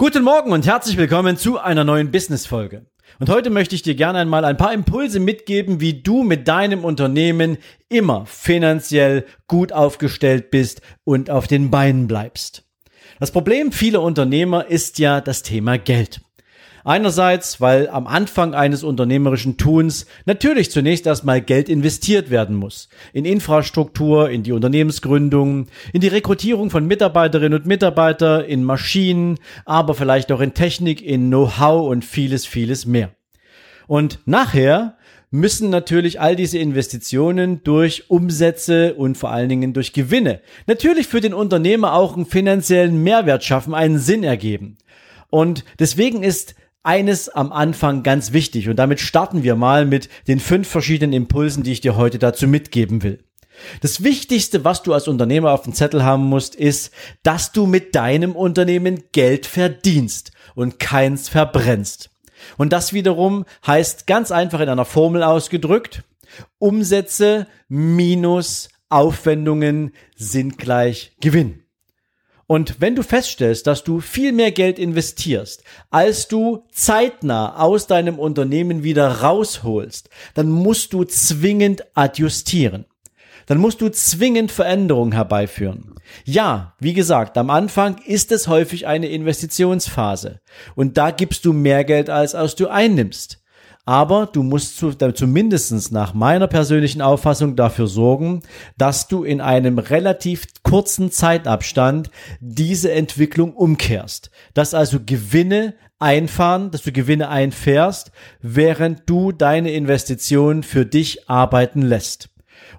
Guten Morgen und herzlich willkommen zu einer neuen Business-Folge. Und heute möchte ich dir gerne einmal ein paar Impulse mitgeben, wie du mit deinem Unternehmen immer finanziell gut aufgestellt bist und auf den Beinen bleibst. Das Problem vieler Unternehmer ist ja das Thema Geld. Einerseits, weil am Anfang eines unternehmerischen Tuns natürlich zunächst erstmal Geld investiert werden muss. In Infrastruktur, in die Unternehmensgründung, in die Rekrutierung von Mitarbeiterinnen und Mitarbeiter, in Maschinen, aber vielleicht auch in Technik, in Know-how und vieles, vieles mehr. Und nachher müssen natürlich all diese Investitionen durch Umsätze und vor allen Dingen durch Gewinne natürlich für den Unternehmer auch einen finanziellen Mehrwert schaffen, einen Sinn ergeben. Und deswegen ist eines am Anfang ganz wichtig und damit starten wir mal mit den fünf verschiedenen Impulsen, die ich dir heute dazu mitgeben will. Das Wichtigste, was du als Unternehmer auf dem Zettel haben musst, ist, dass du mit deinem Unternehmen Geld verdienst und keins verbrennst. Und das wiederum heißt ganz einfach in einer Formel ausgedrückt, Umsätze minus Aufwendungen sind gleich Gewinn. Und wenn du feststellst, dass du viel mehr Geld investierst, als du zeitnah aus deinem Unternehmen wieder rausholst, dann musst du zwingend adjustieren. Dann musst du zwingend Veränderungen herbeiführen. Ja, wie gesagt, am Anfang ist es häufig eine Investitionsphase. Und da gibst du mehr Geld, als als du einnimmst. Aber du musst zu, zumindest nach meiner persönlichen Auffassung dafür sorgen, dass du in einem relativ kurzen Zeitabstand diese Entwicklung umkehrst. Dass also Gewinne einfahren, dass du Gewinne einfährst, während du deine Investitionen für dich arbeiten lässt.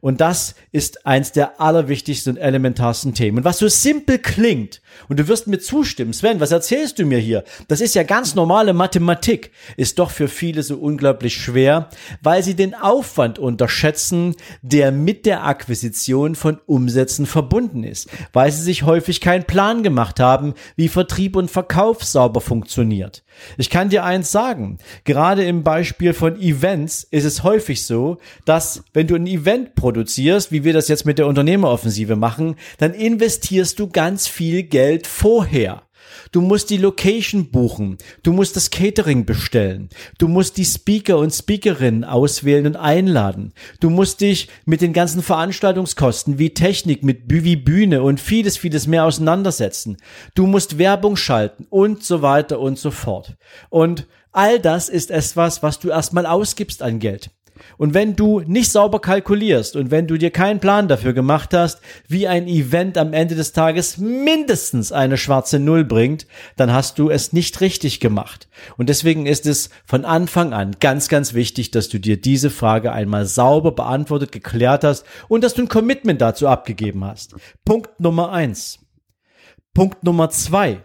Und das ist eins der allerwichtigsten und elementarsten Themen. Und was so simpel klingt, und du wirst mir zustimmen, Sven, was erzählst du mir hier? Das ist ja ganz normale Mathematik, ist doch für viele so unglaublich schwer, weil sie den Aufwand unterschätzen, der mit der Akquisition von Umsätzen verbunden ist, weil sie sich häufig keinen Plan gemacht haben, wie Vertrieb und Verkauf sauber funktioniert. Ich kann dir eins sagen, gerade im Beispiel von Events ist es häufig so, dass wenn du ein Event produzierst, wie wir das jetzt mit der Unternehmeroffensive machen, dann investierst du ganz viel Geld vorher. Du musst die Location buchen. Du musst das Catering bestellen. Du musst die Speaker und Speakerinnen auswählen und einladen. Du musst dich mit den ganzen Veranstaltungskosten wie Technik, mit wie Bühne und vieles, vieles mehr auseinandersetzen. Du musst Werbung schalten und so weiter und so fort. Und all das ist etwas, was du erstmal ausgibst an Geld. Und wenn du nicht sauber kalkulierst und wenn du dir keinen Plan dafür gemacht hast, wie ein Event am Ende des Tages mindestens eine schwarze Null bringt, dann hast du es nicht richtig gemacht. Und deswegen ist es von Anfang an ganz, ganz wichtig, dass du dir diese Frage einmal sauber beantwortet, geklärt hast und dass du ein Commitment dazu abgegeben hast. Punkt Nummer eins. Punkt Nummer zwei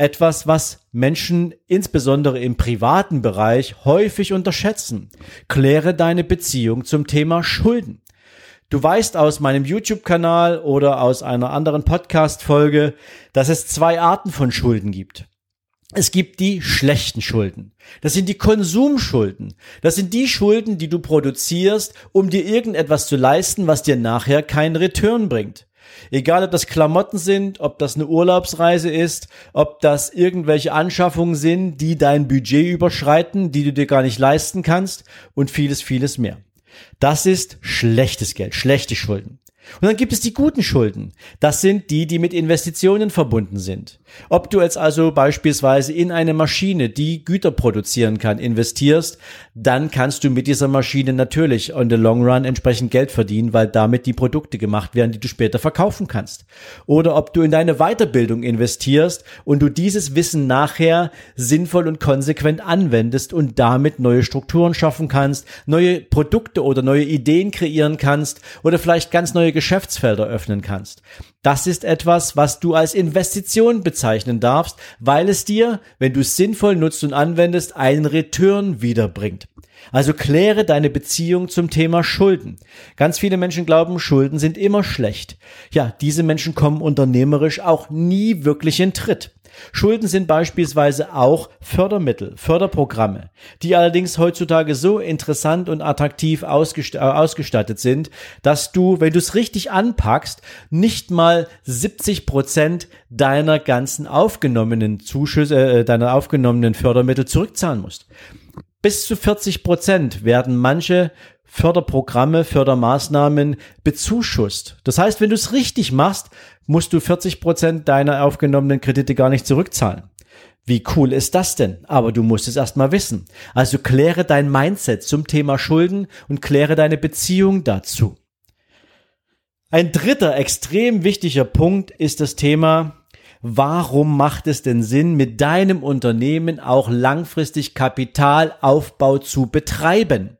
etwas, was Menschen insbesondere im privaten Bereich häufig unterschätzen. Kläre deine Beziehung zum Thema Schulden. Du weißt aus meinem YouTube-Kanal oder aus einer anderen Podcast-Folge, dass es zwei Arten von Schulden gibt. Es gibt die schlechten Schulden. Das sind die Konsumschulden. Das sind die Schulden, die du produzierst, um dir irgendetwas zu leisten, was dir nachher keinen Return bringt. Egal, ob das Klamotten sind, ob das eine Urlaubsreise ist, ob das irgendwelche Anschaffungen sind, die dein Budget überschreiten, die du dir gar nicht leisten kannst und vieles, vieles mehr. Das ist schlechtes Geld, schlechte Schulden. Und dann gibt es die guten Schulden. Das sind die, die mit Investitionen verbunden sind. Ob du jetzt also beispielsweise in eine Maschine, die Güter produzieren kann, investierst, dann kannst du mit dieser Maschine natürlich on the long run entsprechend Geld verdienen, weil damit die Produkte gemacht werden, die du später verkaufen kannst. Oder ob du in deine Weiterbildung investierst und du dieses Wissen nachher sinnvoll und konsequent anwendest und damit neue Strukturen schaffen kannst, neue Produkte oder neue Ideen kreieren kannst oder vielleicht ganz neue neue Geschäftsfelder öffnen kannst. Das ist etwas, was du als Investition bezeichnen darfst, weil es dir, wenn du es sinnvoll nutzt und anwendest, einen Return wiederbringt. Also kläre deine Beziehung zum Thema Schulden. Ganz viele Menschen glauben, Schulden sind immer schlecht. Ja, diese Menschen kommen unternehmerisch auch nie wirklich in Tritt. Schulden sind beispielsweise auch Fördermittel, Förderprogramme, die allerdings heutzutage so interessant und attraktiv äh, ausgestattet sind, dass du, wenn du es richtig anpackst, nicht mal 70 Prozent deiner ganzen aufgenommenen Zuschüsse, äh, deiner aufgenommenen Fördermittel zurückzahlen musst. Bis zu 40 Prozent werden manche Förderprogramme, Fördermaßnahmen bezuschusst. Das heißt, wenn du es richtig machst, musst du 40 Prozent deiner aufgenommenen Kredite gar nicht zurückzahlen. Wie cool ist das denn? Aber du musst es erstmal wissen. Also kläre dein Mindset zum Thema Schulden und kläre deine Beziehung dazu. Ein dritter extrem wichtiger Punkt ist das Thema, warum macht es denn Sinn, mit deinem Unternehmen auch langfristig Kapitalaufbau zu betreiben?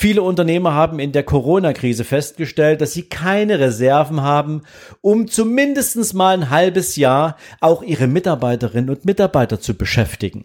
Viele Unternehmer haben in der Corona-Krise festgestellt, dass sie keine Reserven haben, um zumindest mal ein halbes Jahr auch ihre Mitarbeiterinnen und Mitarbeiter zu beschäftigen.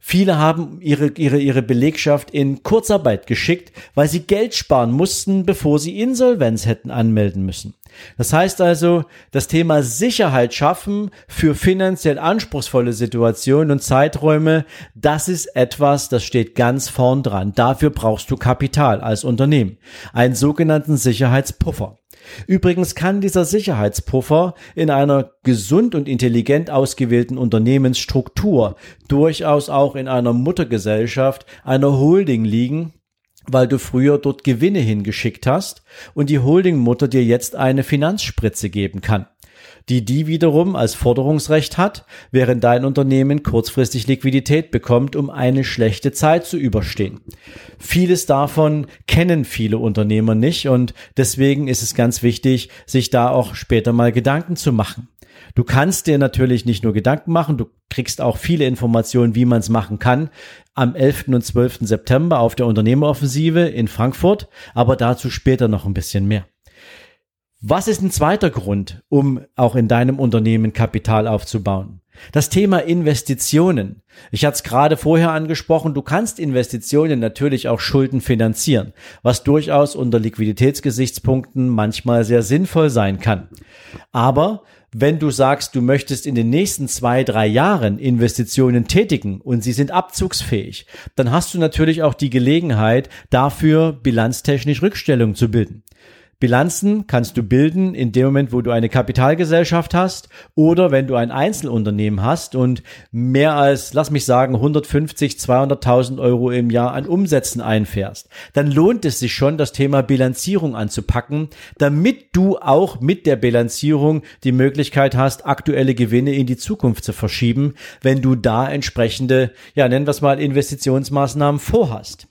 Viele haben ihre, ihre, ihre Belegschaft in Kurzarbeit geschickt, weil sie Geld sparen mussten, bevor sie Insolvenz hätten anmelden müssen. Das heißt also, das Thema Sicherheit schaffen für finanziell anspruchsvolle Situationen und Zeiträume, das ist etwas, das steht ganz vorn dran. Dafür brauchst du Kapital als Unternehmen. Einen sogenannten Sicherheitspuffer. Übrigens kann dieser Sicherheitspuffer in einer gesund und intelligent ausgewählten Unternehmensstruktur durchaus auch in einer Muttergesellschaft, einer Holding liegen, weil du früher dort Gewinne hingeschickt hast und die Holdingmutter dir jetzt eine Finanzspritze geben kann, die die wiederum als Forderungsrecht hat, während dein Unternehmen kurzfristig Liquidität bekommt, um eine schlechte Zeit zu überstehen. Vieles davon kennen viele Unternehmer nicht und deswegen ist es ganz wichtig, sich da auch später mal Gedanken zu machen. Du kannst dir natürlich nicht nur Gedanken machen, du kriegst auch viele Informationen, wie man es machen kann, am 11. und 12. September auf der Unternehmeroffensive in Frankfurt, aber dazu später noch ein bisschen mehr. Was ist ein zweiter Grund, um auch in deinem Unternehmen Kapital aufzubauen? Das Thema Investitionen. Ich hatte es gerade vorher angesprochen, du kannst Investitionen natürlich auch Schulden finanzieren, was durchaus unter Liquiditätsgesichtspunkten manchmal sehr sinnvoll sein kann. Aber wenn du sagst, du möchtest in den nächsten zwei, drei Jahren Investitionen tätigen und sie sind abzugsfähig, dann hast du natürlich auch die Gelegenheit, dafür bilanztechnisch Rückstellung zu bilden. Bilanzen kannst du bilden in dem Moment, wo du eine Kapitalgesellschaft hast oder wenn du ein Einzelunternehmen hast und mehr als, lass mich sagen, 150, 200.000 Euro im Jahr an Umsätzen einfährst. Dann lohnt es sich schon, das Thema Bilanzierung anzupacken, damit du auch mit der Bilanzierung die Möglichkeit hast, aktuelle Gewinne in die Zukunft zu verschieben, wenn du da entsprechende, ja, nennen wir es mal Investitionsmaßnahmen vorhast.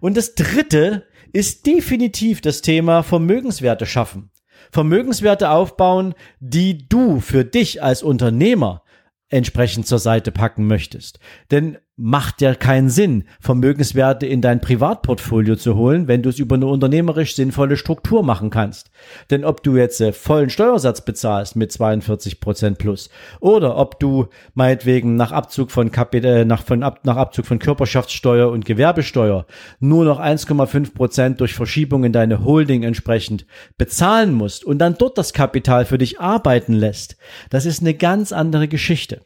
Und das dritte ist definitiv das Thema Vermögenswerte schaffen. Vermögenswerte aufbauen, die du für dich als Unternehmer entsprechend zur Seite packen möchtest. Denn macht ja keinen Sinn, Vermögenswerte in dein Privatportfolio zu holen, wenn du es über eine unternehmerisch sinnvolle Struktur machen kannst. Denn ob du jetzt äh, vollen Steuersatz bezahlst mit 42 Prozent plus oder ob du meinetwegen nach Abzug von Kapital, äh, nach, von Ab, nach Abzug von Körperschaftssteuer und Gewerbesteuer nur noch 1,5 Prozent durch Verschiebung in deine Holding entsprechend bezahlen musst und dann dort das Kapital für dich arbeiten lässt, das ist eine ganz andere Geschichte.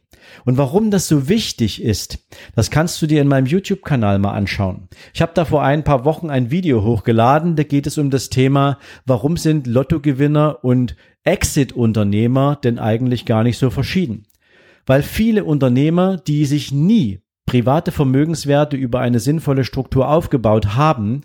Und warum das so wichtig ist, das kannst du dir in meinem YouTube-Kanal mal anschauen. Ich habe da vor ein paar Wochen ein Video hochgeladen, da geht es um das Thema, warum sind Lottogewinner und Exit-Unternehmer denn eigentlich gar nicht so verschieden? Weil viele Unternehmer, die sich nie private Vermögenswerte über eine sinnvolle Struktur aufgebaut haben,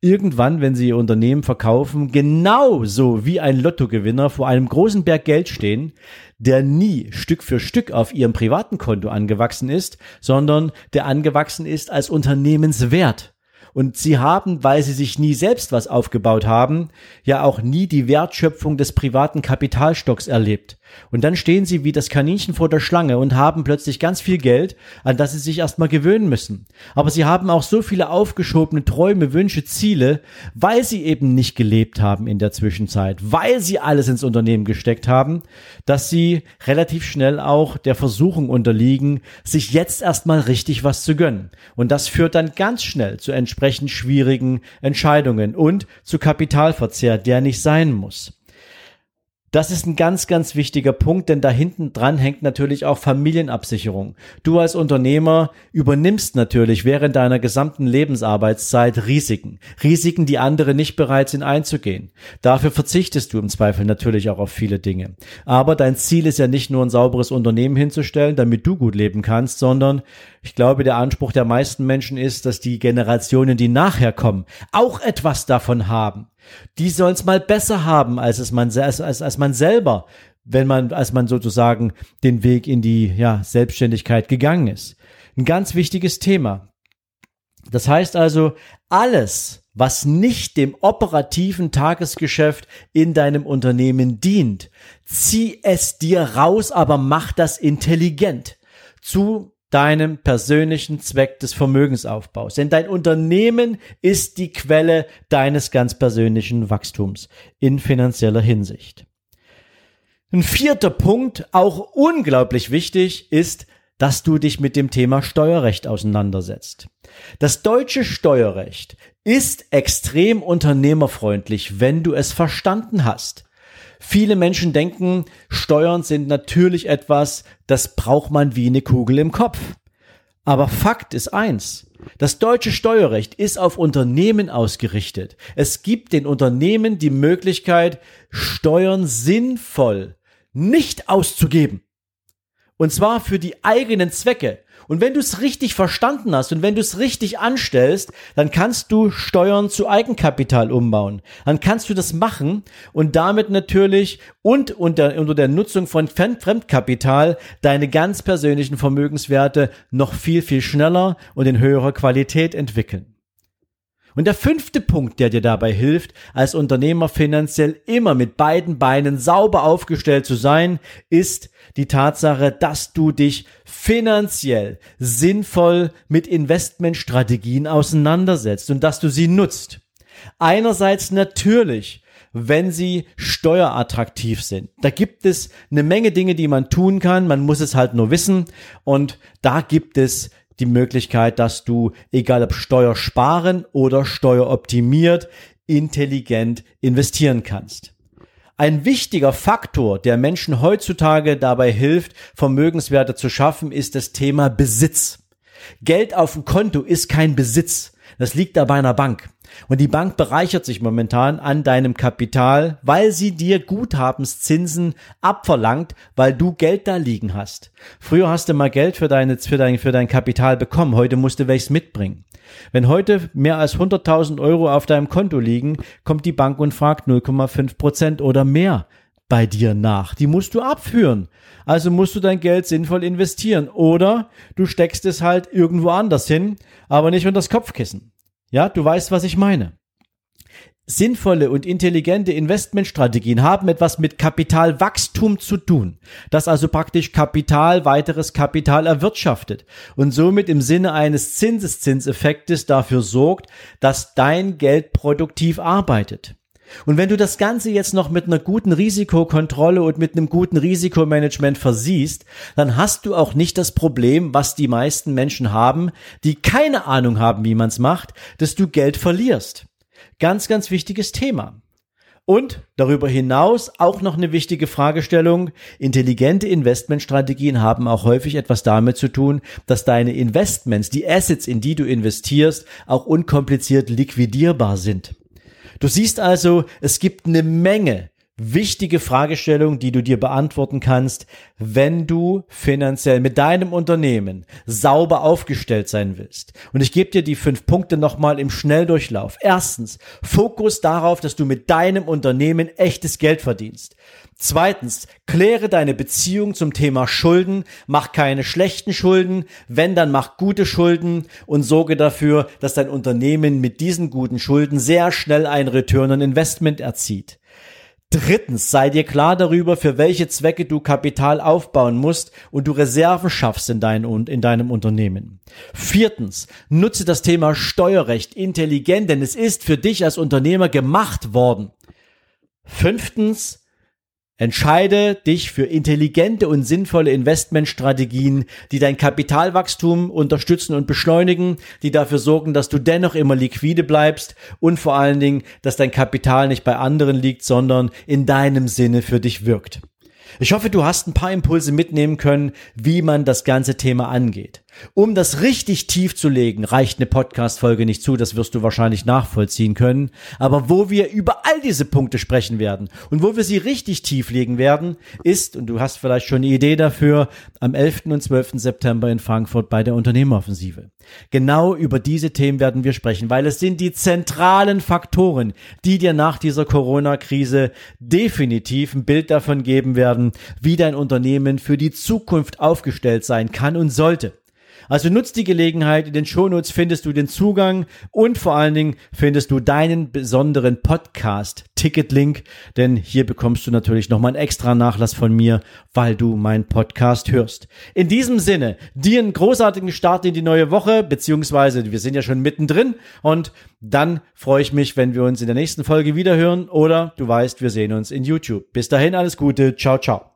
irgendwann, wenn sie ihr Unternehmen verkaufen, genauso wie ein Lottogewinner vor einem großen Berg Geld stehen, der nie Stück für Stück auf ihrem privaten Konto angewachsen ist, sondern der angewachsen ist als Unternehmenswert. Und sie haben, weil sie sich nie selbst was aufgebaut haben, ja auch nie die Wertschöpfung des privaten Kapitalstocks erlebt. Und dann stehen sie wie das Kaninchen vor der Schlange und haben plötzlich ganz viel Geld, an das sie sich erstmal gewöhnen müssen. Aber sie haben auch so viele aufgeschobene Träume, Wünsche, Ziele, weil sie eben nicht gelebt haben in der Zwischenzeit, weil sie alles ins Unternehmen gesteckt haben, dass sie relativ schnell auch der Versuchung unterliegen, sich jetzt erstmal richtig was zu gönnen. Und das führt dann ganz schnell zu entsprechend schwierigen Entscheidungen und zu Kapitalverzehr, der nicht sein muss. Das ist ein ganz, ganz wichtiger Punkt, denn da hinten dran hängt natürlich auch Familienabsicherung. Du als Unternehmer übernimmst natürlich während deiner gesamten Lebensarbeitszeit Risiken. Risiken, die andere nicht bereit sind einzugehen. Dafür verzichtest du im Zweifel natürlich auch auf viele Dinge. Aber dein Ziel ist ja nicht nur ein sauberes Unternehmen hinzustellen, damit du gut leben kannst, sondern ich glaube, der Anspruch der meisten Menschen ist, dass die Generationen, die nachher kommen, auch etwas davon haben. Die sollen es mal besser haben, als es man, als, als, als man selber, wenn man, als man sozusagen den Weg in die ja, Selbstständigkeit gegangen ist. Ein ganz wichtiges Thema. Das heißt also, alles, was nicht dem operativen Tagesgeschäft in deinem Unternehmen dient, zieh es dir raus, aber mach das intelligent. Zu deinem persönlichen Zweck des Vermögensaufbaus. Denn dein Unternehmen ist die Quelle deines ganz persönlichen Wachstums in finanzieller Hinsicht. Ein vierter Punkt, auch unglaublich wichtig, ist, dass du dich mit dem Thema Steuerrecht auseinandersetzt. Das deutsche Steuerrecht ist extrem unternehmerfreundlich, wenn du es verstanden hast. Viele Menschen denken, Steuern sind natürlich etwas, das braucht man wie eine Kugel im Kopf. Aber Fakt ist eins. Das deutsche Steuerrecht ist auf Unternehmen ausgerichtet. Es gibt den Unternehmen die Möglichkeit, Steuern sinnvoll nicht auszugeben. Und zwar für die eigenen Zwecke. Und wenn du es richtig verstanden hast und wenn du es richtig anstellst, dann kannst du Steuern zu Eigenkapital umbauen. Dann kannst du das machen und damit natürlich und unter, unter der Nutzung von Fremdkapital deine ganz persönlichen Vermögenswerte noch viel, viel schneller und in höherer Qualität entwickeln. Und der fünfte Punkt, der dir dabei hilft, als Unternehmer finanziell immer mit beiden Beinen sauber aufgestellt zu sein, ist die Tatsache, dass du dich finanziell sinnvoll mit Investmentstrategien auseinandersetzt und dass du sie nutzt. Einerseits natürlich, wenn sie steuerattraktiv sind. Da gibt es eine Menge Dinge, die man tun kann. Man muss es halt nur wissen. Und da gibt es die Möglichkeit, dass du, egal ob steuersparen oder steueroptimiert, intelligent investieren kannst. Ein wichtiger Faktor, der Menschen heutzutage dabei hilft, Vermögenswerte zu schaffen, ist das Thema Besitz. Geld auf dem Konto ist kein Besitz. Das liegt da bei einer Bank. Und die Bank bereichert sich momentan an deinem Kapital, weil sie dir Guthabenszinsen abverlangt, weil du Geld da liegen hast. Früher hast du mal Geld für, deine, für, dein, für dein Kapital bekommen, heute musst du welches mitbringen. Wenn heute mehr als 100.000 Euro auf deinem Konto liegen, kommt die Bank und fragt 0,5 Prozent oder mehr bei dir nach. Die musst du abführen. Also musst du dein Geld sinnvoll investieren. Oder du steckst es halt irgendwo anders hin, aber nicht unter das Kopfkissen. Ja, du weißt, was ich meine. Sinnvolle und intelligente Investmentstrategien haben etwas mit Kapitalwachstum zu tun, das also praktisch Kapital, weiteres Kapital erwirtschaftet und somit im Sinne eines Zinseszinseffektes dafür sorgt, dass dein Geld produktiv arbeitet. Und wenn du das Ganze jetzt noch mit einer guten Risikokontrolle und mit einem guten Risikomanagement versiehst, dann hast du auch nicht das Problem, was die meisten Menschen haben, die keine Ahnung haben, wie man es macht, dass du Geld verlierst. Ganz, ganz wichtiges Thema. Und darüber hinaus auch noch eine wichtige Fragestellung. Intelligente Investmentstrategien haben auch häufig etwas damit zu tun, dass deine Investments, die Assets, in die du investierst, auch unkompliziert liquidierbar sind. Du siehst also, es gibt eine Menge wichtige Fragestellungen, die du dir beantworten kannst, wenn du finanziell mit deinem Unternehmen sauber aufgestellt sein willst. Und ich gebe dir die fünf Punkte nochmal im Schnelldurchlauf. Erstens, Fokus darauf, dass du mit deinem Unternehmen echtes Geld verdienst. Zweitens, kläre deine Beziehung zum Thema Schulden, mach keine schlechten Schulden, wenn dann mach gute Schulden und sorge dafür, dass dein Unternehmen mit diesen guten Schulden sehr schnell ein Return on Investment erzieht. Drittens, sei dir klar darüber, für welche Zwecke du Kapital aufbauen musst und du Reserven schaffst in, dein, in deinem Unternehmen. Viertens, nutze das Thema Steuerrecht intelligent, denn es ist für dich als Unternehmer gemacht worden. Fünftens, Entscheide dich für intelligente und sinnvolle Investmentstrategien, die dein Kapitalwachstum unterstützen und beschleunigen, die dafür sorgen, dass du dennoch immer liquide bleibst und vor allen Dingen, dass dein Kapital nicht bei anderen liegt, sondern in deinem Sinne für dich wirkt. Ich hoffe, du hast ein paar Impulse mitnehmen können, wie man das ganze Thema angeht. Um das richtig tief zu legen, reicht eine Podcast-Folge nicht zu, das wirst du wahrscheinlich nachvollziehen können. Aber wo wir über all diese Punkte sprechen werden und wo wir sie richtig tief legen werden, ist, und du hast vielleicht schon eine Idee dafür, am 11. und 12. September in Frankfurt bei der Unternehmeroffensive. Genau über diese Themen werden wir sprechen, weil es sind die zentralen Faktoren, die dir nach dieser Corona-Krise definitiv ein Bild davon geben werden, wie dein Unternehmen für die Zukunft aufgestellt sein kann und sollte. Also nutzt die Gelegenheit. In den Shownotes findest du den Zugang und vor allen Dingen findest du deinen besonderen Podcast Ticket-Link, denn hier bekommst du natürlich nochmal einen extra Nachlass von mir, weil du meinen Podcast hörst. In diesem Sinne, dir einen großartigen Start in die neue Woche, beziehungsweise wir sind ja schon mittendrin und dann freue ich mich, wenn wir uns in der nächsten Folge wieder hören oder du weißt, wir sehen uns in YouTube. Bis dahin alles Gute. Ciao, ciao.